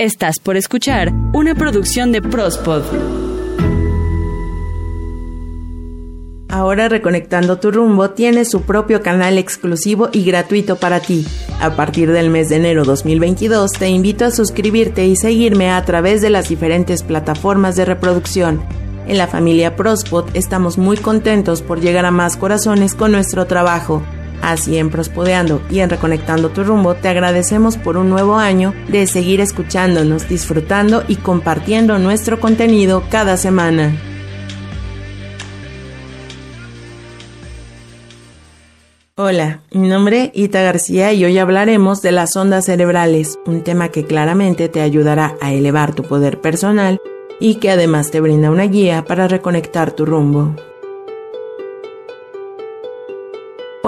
Estás por escuchar una producción de Prospod. Ahora Reconectando tu rumbo tiene su propio canal exclusivo y gratuito para ti. A partir del mes de enero 2022 te invito a suscribirte y seguirme a través de las diferentes plataformas de reproducción. En la familia Prospod estamos muy contentos por llegar a más corazones con nuestro trabajo. Así en Prospodeando y en Reconectando tu rumbo te agradecemos por un nuevo año de seguir escuchándonos, disfrutando y compartiendo nuestro contenido cada semana. Hola, mi nombre es Ita García y hoy hablaremos de las ondas cerebrales, un tema que claramente te ayudará a elevar tu poder personal y que además te brinda una guía para reconectar tu rumbo.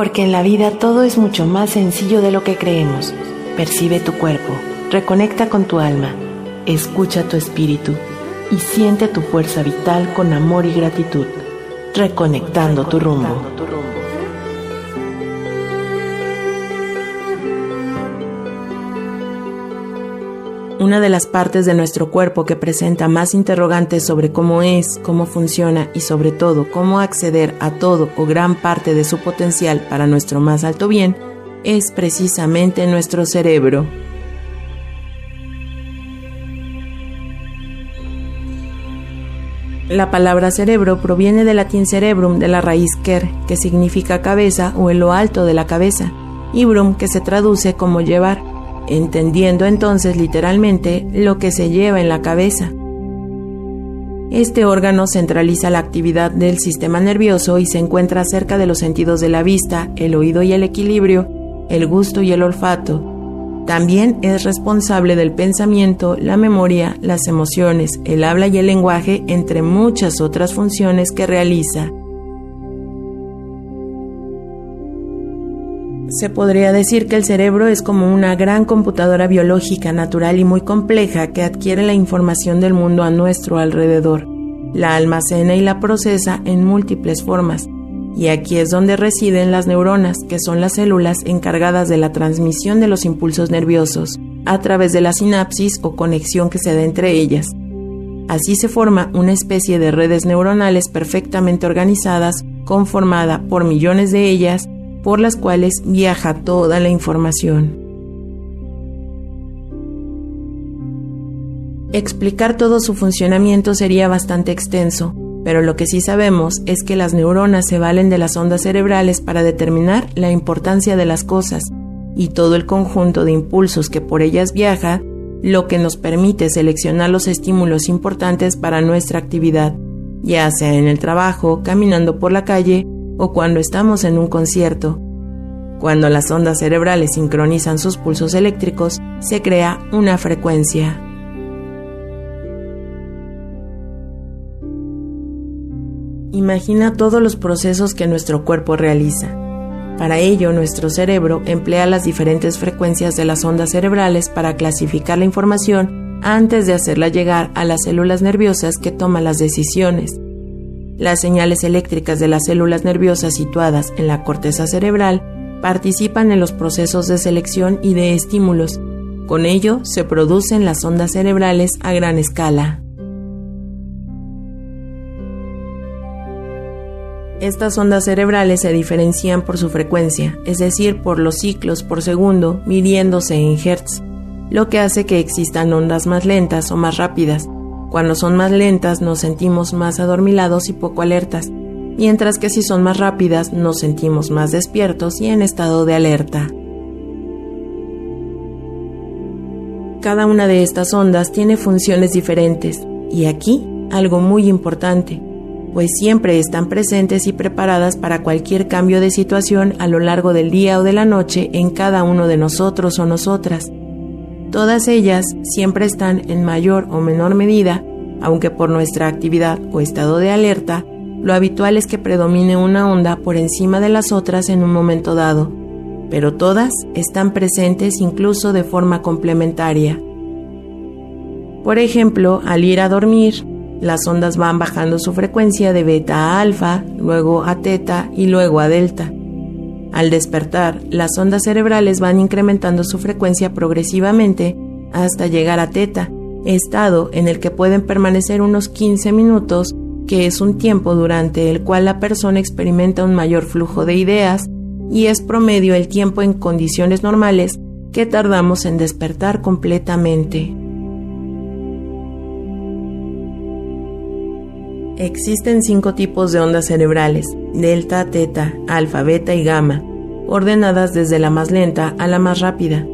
Porque en la vida todo es mucho más sencillo de lo que creemos. Percibe tu cuerpo, reconecta con tu alma, escucha tu espíritu y siente tu fuerza vital con amor y gratitud, reconectando tu rumbo. Una de las partes de nuestro cuerpo que presenta más interrogantes sobre cómo es, cómo funciona y sobre todo cómo acceder a todo o gran parte de su potencial para nuestro más alto bien es precisamente nuestro cerebro. La palabra cerebro proviene del latín cerebrum de la raíz ker, que significa cabeza o en lo alto de la cabeza, y brum, que se traduce como llevar entendiendo entonces literalmente lo que se lleva en la cabeza. Este órgano centraliza la actividad del sistema nervioso y se encuentra cerca de los sentidos de la vista, el oído y el equilibrio, el gusto y el olfato. También es responsable del pensamiento, la memoria, las emociones, el habla y el lenguaje, entre muchas otras funciones que realiza. Se podría decir que el cerebro es como una gran computadora biológica natural y muy compleja que adquiere la información del mundo a nuestro alrededor, la almacena y la procesa en múltiples formas. Y aquí es donde residen las neuronas, que son las células encargadas de la transmisión de los impulsos nerviosos, a través de la sinapsis o conexión que se da entre ellas. Así se forma una especie de redes neuronales perfectamente organizadas, conformada por millones de ellas, por las cuales viaja toda la información. Explicar todo su funcionamiento sería bastante extenso, pero lo que sí sabemos es que las neuronas se valen de las ondas cerebrales para determinar la importancia de las cosas y todo el conjunto de impulsos que por ellas viaja, lo que nos permite seleccionar los estímulos importantes para nuestra actividad, ya sea en el trabajo, caminando por la calle o cuando estamos en un concierto. Cuando las ondas cerebrales sincronizan sus pulsos eléctricos, se crea una frecuencia. Imagina todos los procesos que nuestro cuerpo realiza. Para ello, nuestro cerebro emplea las diferentes frecuencias de las ondas cerebrales para clasificar la información antes de hacerla llegar a las células nerviosas que toman las decisiones. Las señales eléctricas de las células nerviosas situadas en la corteza cerebral participan en los procesos de selección y de estímulos. Con ello se producen las ondas cerebrales a gran escala. Estas ondas cerebrales se diferencian por su frecuencia, es decir, por los ciclos por segundo midiéndose en Hertz, lo que hace que existan ondas más lentas o más rápidas, cuando son más lentas nos sentimos más adormilados y poco alertas, mientras que si son más rápidas nos sentimos más despiertos y en estado de alerta. Cada una de estas ondas tiene funciones diferentes y aquí algo muy importante, pues siempre están presentes y preparadas para cualquier cambio de situación a lo largo del día o de la noche en cada uno de nosotros o nosotras. Todas ellas siempre están en mayor o menor medida, aunque por nuestra actividad o estado de alerta, lo habitual es que predomine una onda por encima de las otras en un momento dado, pero todas están presentes incluso de forma complementaria. Por ejemplo, al ir a dormir, las ondas van bajando su frecuencia de beta a alfa, luego a teta y luego a delta. Al despertar, las ondas cerebrales van incrementando su frecuencia progresivamente hasta llegar a teta, estado en el que pueden permanecer unos 15 minutos, que es un tiempo durante el cual la persona experimenta un mayor flujo de ideas y es promedio el tiempo en condiciones normales que tardamos en despertar completamente. Existen cinco tipos de ondas cerebrales, delta, teta, alfa, beta y gamma, ordenadas desde la más lenta a la más rápida.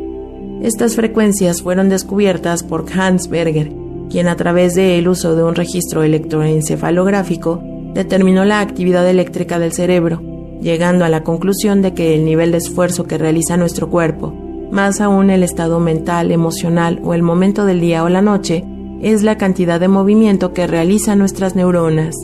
Estas frecuencias fueron descubiertas por Hans Berger, quien a través del uso de un registro electroencefalográfico determinó la actividad eléctrica del cerebro, llegando a la conclusión de que el nivel de esfuerzo que realiza nuestro cuerpo, más aún el estado mental, emocional o el momento del día o la noche, es la cantidad de movimiento que realizan nuestras neuronas.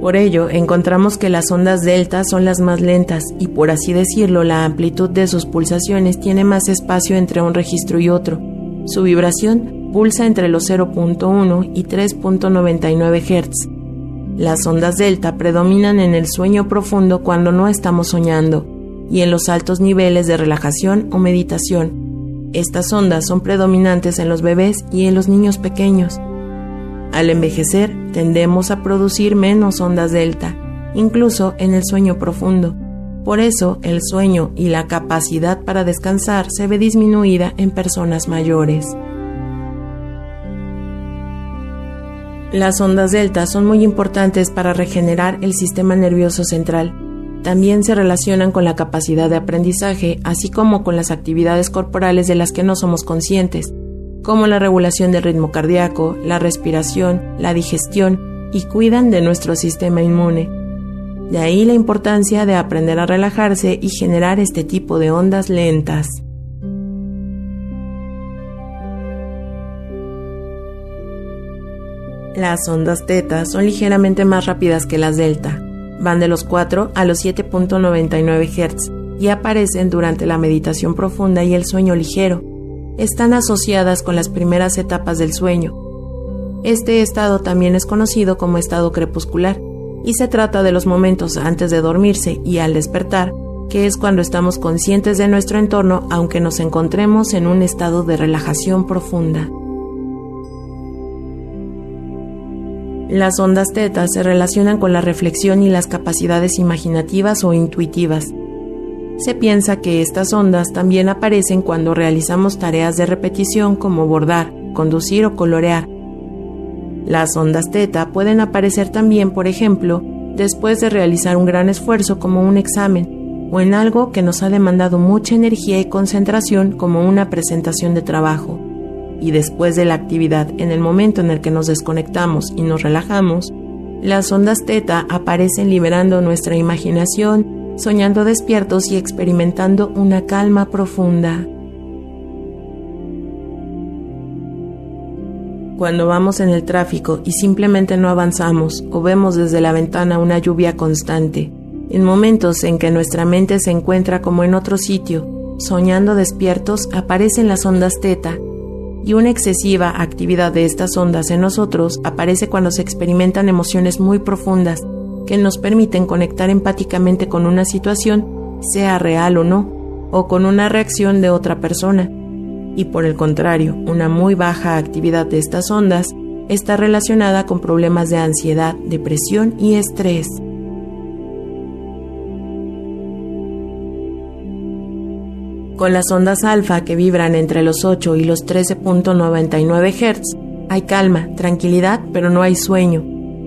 Por ello, encontramos que las ondas delta son las más lentas y, por así decirlo, la amplitud de sus pulsaciones tiene más espacio entre un registro y otro. Su vibración pulsa entre los 0.1 y 3.99 Hz. Las ondas delta predominan en el sueño profundo cuando no estamos soñando y en los altos niveles de relajación o meditación, estas ondas son predominantes en los bebés y en los niños pequeños. Al envejecer, tendemos a producir menos ondas delta, incluso en el sueño profundo. Por eso, el sueño y la capacidad para descansar se ve disminuida en personas mayores. Las ondas delta son muy importantes para regenerar el sistema nervioso central también se relacionan con la capacidad de aprendizaje, así como con las actividades corporales de las que no somos conscientes, como la regulación del ritmo cardíaco, la respiración, la digestión y cuidan de nuestro sistema inmune. De ahí la importancia de aprender a relajarse y generar este tipo de ondas lentas. Las ondas teta son ligeramente más rápidas que las delta, Van de los 4 a los 7.99 Hz y aparecen durante la meditación profunda y el sueño ligero. Están asociadas con las primeras etapas del sueño. Este estado también es conocido como estado crepuscular y se trata de los momentos antes de dormirse y al despertar, que es cuando estamos conscientes de nuestro entorno aunque nos encontremos en un estado de relajación profunda. Las ondas teta se relacionan con la reflexión y las capacidades imaginativas o intuitivas. Se piensa que estas ondas también aparecen cuando realizamos tareas de repetición como bordar, conducir o colorear. Las ondas teta pueden aparecer también, por ejemplo, después de realizar un gran esfuerzo como un examen o en algo que nos ha demandado mucha energía y concentración como una presentación de trabajo y después de la actividad, en el momento en el que nos desconectamos y nos relajamos, las ondas teta aparecen liberando nuestra imaginación, soñando despiertos y experimentando una calma profunda. Cuando vamos en el tráfico y simplemente no avanzamos o vemos desde la ventana una lluvia constante, en momentos en que nuestra mente se encuentra como en otro sitio, soñando despiertos, aparecen las ondas teta y una excesiva actividad de estas ondas en nosotros aparece cuando se experimentan emociones muy profundas que nos permiten conectar empáticamente con una situación, sea real o no, o con una reacción de otra persona. Y por el contrario, una muy baja actividad de estas ondas está relacionada con problemas de ansiedad, depresión y estrés. Con las ondas alfa que vibran entre los 8 y los 13.99 Hz, hay calma, tranquilidad, pero no hay sueño.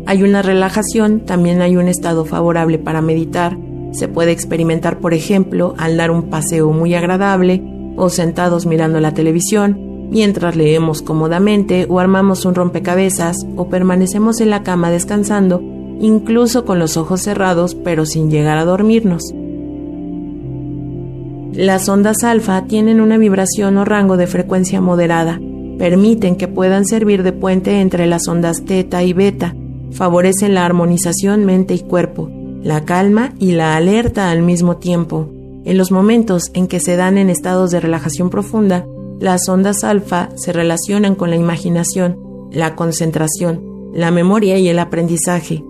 Hay una relajación, también hay un estado favorable para meditar. Se puede experimentar, por ejemplo, al dar un paseo muy agradable o sentados mirando la televisión, mientras leemos cómodamente o armamos un rompecabezas o permanecemos en la cama descansando, incluso con los ojos cerrados pero sin llegar a dormirnos. Las ondas alfa tienen una vibración o rango de frecuencia moderada, permiten que puedan servir de puente entre las ondas teta y beta, favorecen la armonización mente y cuerpo, la calma y la alerta al mismo tiempo. En los momentos en que se dan en estados de relajación profunda, las ondas alfa se relacionan con la imaginación, la concentración, la memoria y el aprendizaje.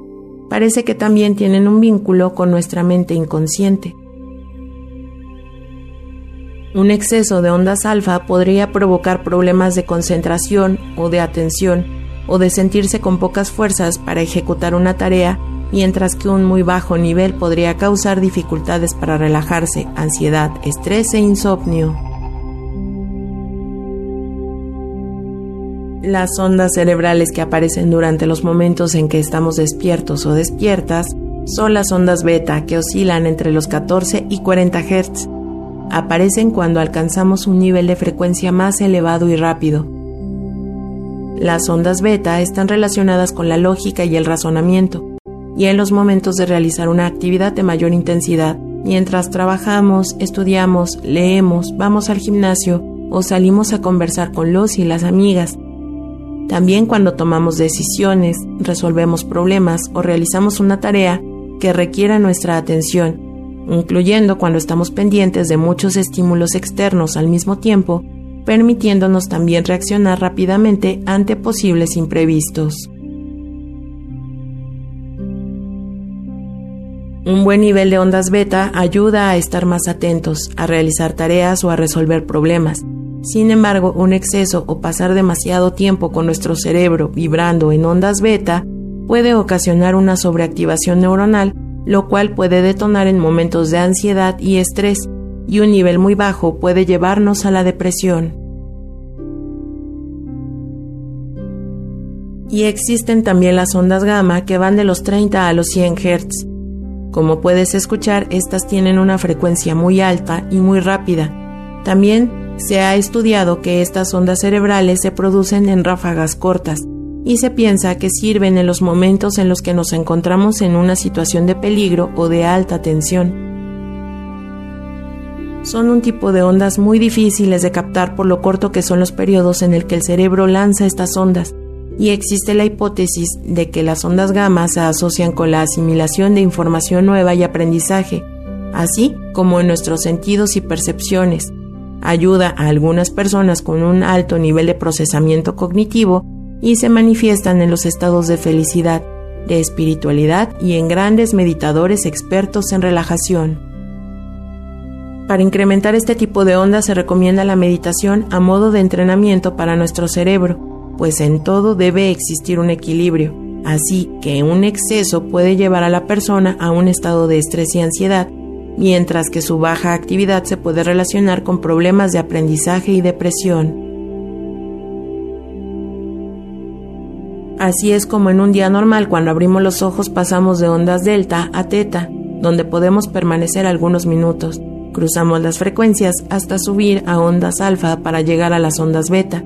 Parece que también tienen un vínculo con nuestra mente inconsciente. Un exceso de ondas alfa podría provocar problemas de concentración o de atención o de sentirse con pocas fuerzas para ejecutar una tarea, mientras que un muy bajo nivel podría causar dificultades para relajarse, ansiedad, estrés e insomnio. Las ondas cerebrales que aparecen durante los momentos en que estamos despiertos o despiertas son las ondas beta que oscilan entre los 14 y 40 Hz. Aparecen cuando alcanzamos un nivel de frecuencia más elevado y rápido. Las ondas beta están relacionadas con la lógica y el razonamiento, y en los momentos de realizar una actividad de mayor intensidad, mientras trabajamos, estudiamos, leemos, vamos al gimnasio o salimos a conversar con los y las amigas, también cuando tomamos decisiones, resolvemos problemas o realizamos una tarea que requiera nuestra atención, incluyendo cuando estamos pendientes de muchos estímulos externos al mismo tiempo, permitiéndonos también reaccionar rápidamente ante posibles imprevistos. Un buen nivel de ondas beta ayuda a estar más atentos, a realizar tareas o a resolver problemas, sin embargo, un exceso o pasar demasiado tiempo con nuestro cerebro vibrando en ondas beta puede ocasionar una sobreactivación neuronal, lo cual puede detonar en momentos de ansiedad y estrés, y un nivel muy bajo puede llevarnos a la depresión. Y existen también las ondas gamma que van de los 30 a los 100 Hz. Como puedes escuchar, estas tienen una frecuencia muy alta y muy rápida. También se ha estudiado que estas ondas cerebrales se producen en ráfagas cortas y se piensa que sirven en los momentos en los que nos encontramos en una situación de peligro o de alta tensión. Son un tipo de ondas muy difíciles de captar por lo corto que son los periodos en el que el cerebro lanza estas ondas, y existe la hipótesis de que las ondas gamma se asocian con la asimilación de información nueva y aprendizaje, así como en nuestros sentidos y percepciones, ayuda a algunas personas con un alto nivel de procesamiento cognitivo y se manifiestan en los estados de felicidad, de espiritualidad y en grandes meditadores expertos en relajación. Para incrementar este tipo de ondas se recomienda la meditación a modo de entrenamiento para nuestro cerebro, pues en todo debe existir un equilibrio, así que un exceso puede llevar a la persona a un estado de estrés y ansiedad mientras que su baja actividad se puede relacionar con problemas de aprendizaje y depresión. Así es como en un día normal cuando abrimos los ojos pasamos de ondas delta a teta, donde podemos permanecer algunos minutos. Cruzamos las frecuencias hasta subir a ondas alfa para llegar a las ondas beta,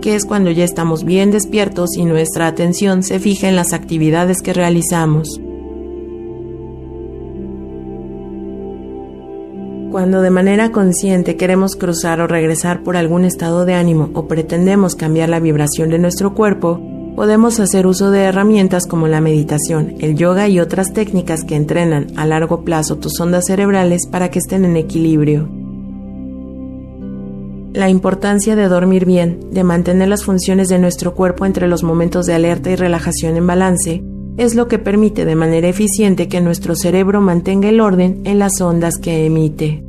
que es cuando ya estamos bien despiertos y nuestra atención se fija en las actividades que realizamos. Cuando de manera consciente queremos cruzar o regresar por algún estado de ánimo o pretendemos cambiar la vibración de nuestro cuerpo, podemos hacer uso de herramientas como la meditación, el yoga y otras técnicas que entrenan a largo plazo tus ondas cerebrales para que estén en equilibrio. La importancia de dormir bien, de mantener las funciones de nuestro cuerpo entre los momentos de alerta y relajación en balance, es lo que permite de manera eficiente que nuestro cerebro mantenga el orden en las ondas que emite.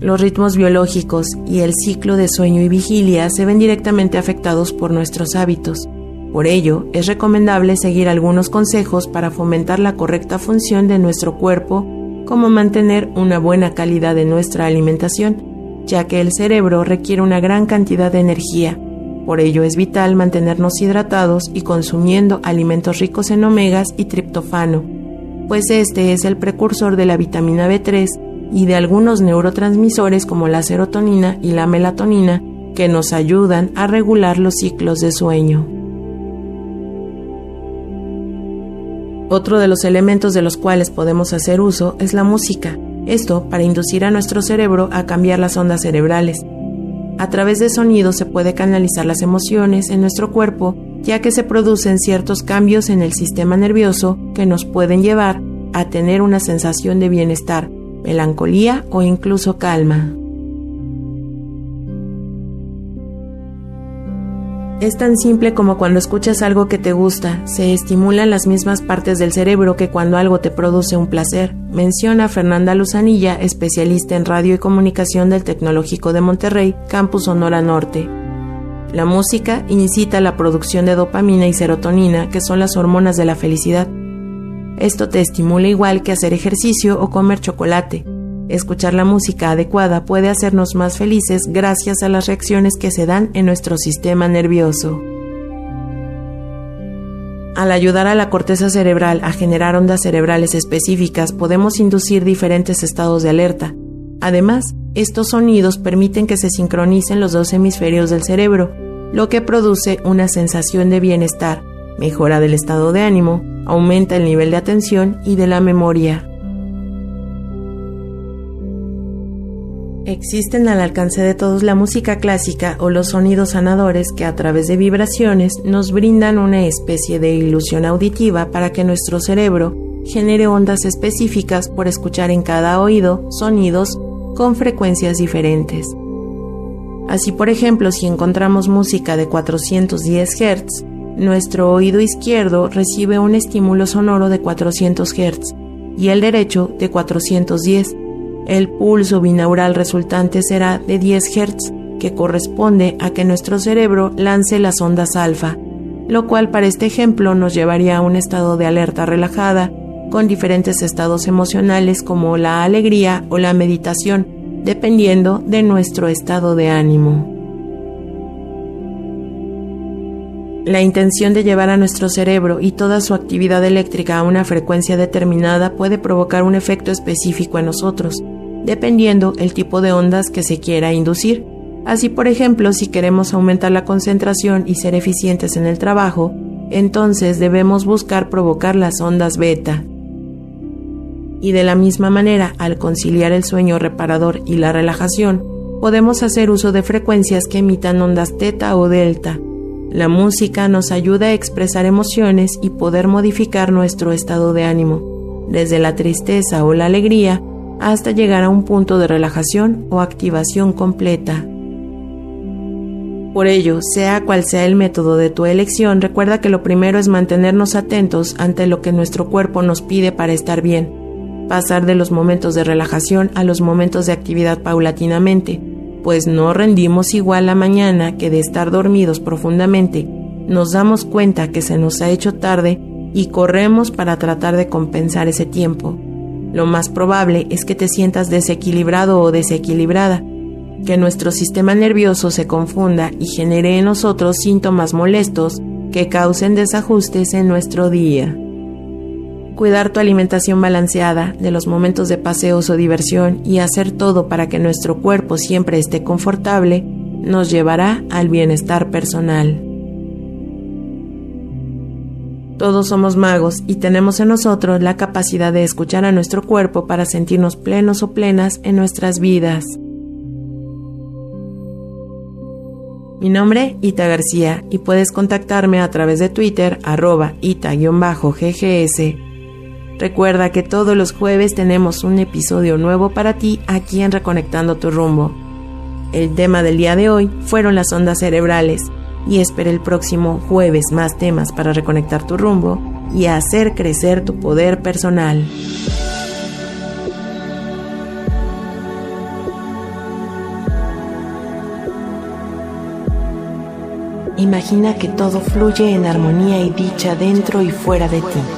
Los ritmos biológicos y el ciclo de sueño y vigilia se ven directamente afectados por nuestros hábitos. Por ello, es recomendable seguir algunos consejos para fomentar la correcta función de nuestro cuerpo, como mantener una buena calidad de nuestra alimentación, ya que el cerebro requiere una gran cantidad de energía. Por ello es vital mantenernos hidratados y consumiendo alimentos ricos en omegas y triptofano, pues este es el precursor de la vitamina B3 y de algunos neurotransmisores como la serotonina y la melatonina que nos ayudan a regular los ciclos de sueño. Otro de los elementos de los cuales podemos hacer uso es la música, esto para inducir a nuestro cerebro a cambiar las ondas cerebrales. A través de sonido se puede canalizar las emociones en nuestro cuerpo, ya que se producen ciertos cambios en el sistema nervioso que nos pueden llevar a tener una sensación de bienestar, melancolía o incluso calma. Es tan simple como cuando escuchas algo que te gusta, se estimulan las mismas partes del cerebro que cuando algo te produce un placer, menciona Fernanda Luzanilla, especialista en radio y comunicación del Tecnológico de Monterrey, Campus Sonora Norte. La música incita la producción de dopamina y serotonina, que son las hormonas de la felicidad. Esto te estimula igual que hacer ejercicio o comer chocolate. Escuchar la música adecuada puede hacernos más felices gracias a las reacciones que se dan en nuestro sistema nervioso. Al ayudar a la corteza cerebral a generar ondas cerebrales específicas, podemos inducir diferentes estados de alerta. Además, estos sonidos permiten que se sincronicen los dos hemisferios del cerebro, lo que produce una sensación de bienestar, mejora del estado de ánimo, aumenta el nivel de atención y de la memoria. Existen al alcance de todos la música clásica o los sonidos sanadores que a través de vibraciones nos brindan una especie de ilusión auditiva para que nuestro cerebro genere ondas específicas por escuchar en cada oído sonidos con frecuencias diferentes. Así, por ejemplo, si encontramos música de 410 Hz, nuestro oído izquierdo recibe un estímulo sonoro de 400 Hz y el derecho de 410 el pulso binaural resultante será de 10 Hz, que corresponde a que nuestro cerebro lance las ondas alfa, lo cual para este ejemplo nos llevaría a un estado de alerta relajada, con diferentes estados emocionales como la alegría o la meditación, dependiendo de nuestro estado de ánimo. La intención de llevar a nuestro cerebro y toda su actividad eléctrica a una frecuencia determinada puede provocar un efecto específico en nosotros, dependiendo el tipo de ondas que se quiera inducir. Así, por ejemplo, si queremos aumentar la concentración y ser eficientes en el trabajo, entonces debemos buscar provocar las ondas beta. Y de la misma manera, al conciliar el sueño reparador y la relajación, podemos hacer uso de frecuencias que emitan ondas teta o delta. La música nos ayuda a expresar emociones y poder modificar nuestro estado de ánimo, desde la tristeza o la alegría hasta llegar a un punto de relajación o activación completa. Por ello, sea cual sea el método de tu elección, recuerda que lo primero es mantenernos atentos ante lo que nuestro cuerpo nos pide para estar bien, pasar de los momentos de relajación a los momentos de actividad paulatinamente, pues no rendimos igual la mañana que de estar dormidos profundamente, nos damos cuenta que se nos ha hecho tarde y corremos para tratar de compensar ese tiempo. Lo más probable es que te sientas desequilibrado o desequilibrada, que nuestro sistema nervioso se confunda y genere en nosotros síntomas molestos que causen desajustes en nuestro día. Cuidar tu alimentación balanceada, de los momentos de paseos o diversión y hacer todo para que nuestro cuerpo siempre esté confortable nos llevará al bienestar personal. Todos somos magos y tenemos en nosotros la capacidad de escuchar a nuestro cuerpo para sentirnos plenos o plenas en nuestras vidas. Mi nombre, Ita García, y puedes contactarme a través de Twitter, arroba ita-ggs. Recuerda que todos los jueves tenemos un episodio nuevo para ti aquí en Reconectando tu rumbo. El tema del día de hoy fueron las ondas cerebrales y espera el próximo jueves más temas para reconectar tu rumbo y hacer crecer tu poder personal. Imagina que todo fluye en armonía y dicha dentro y fuera de ti.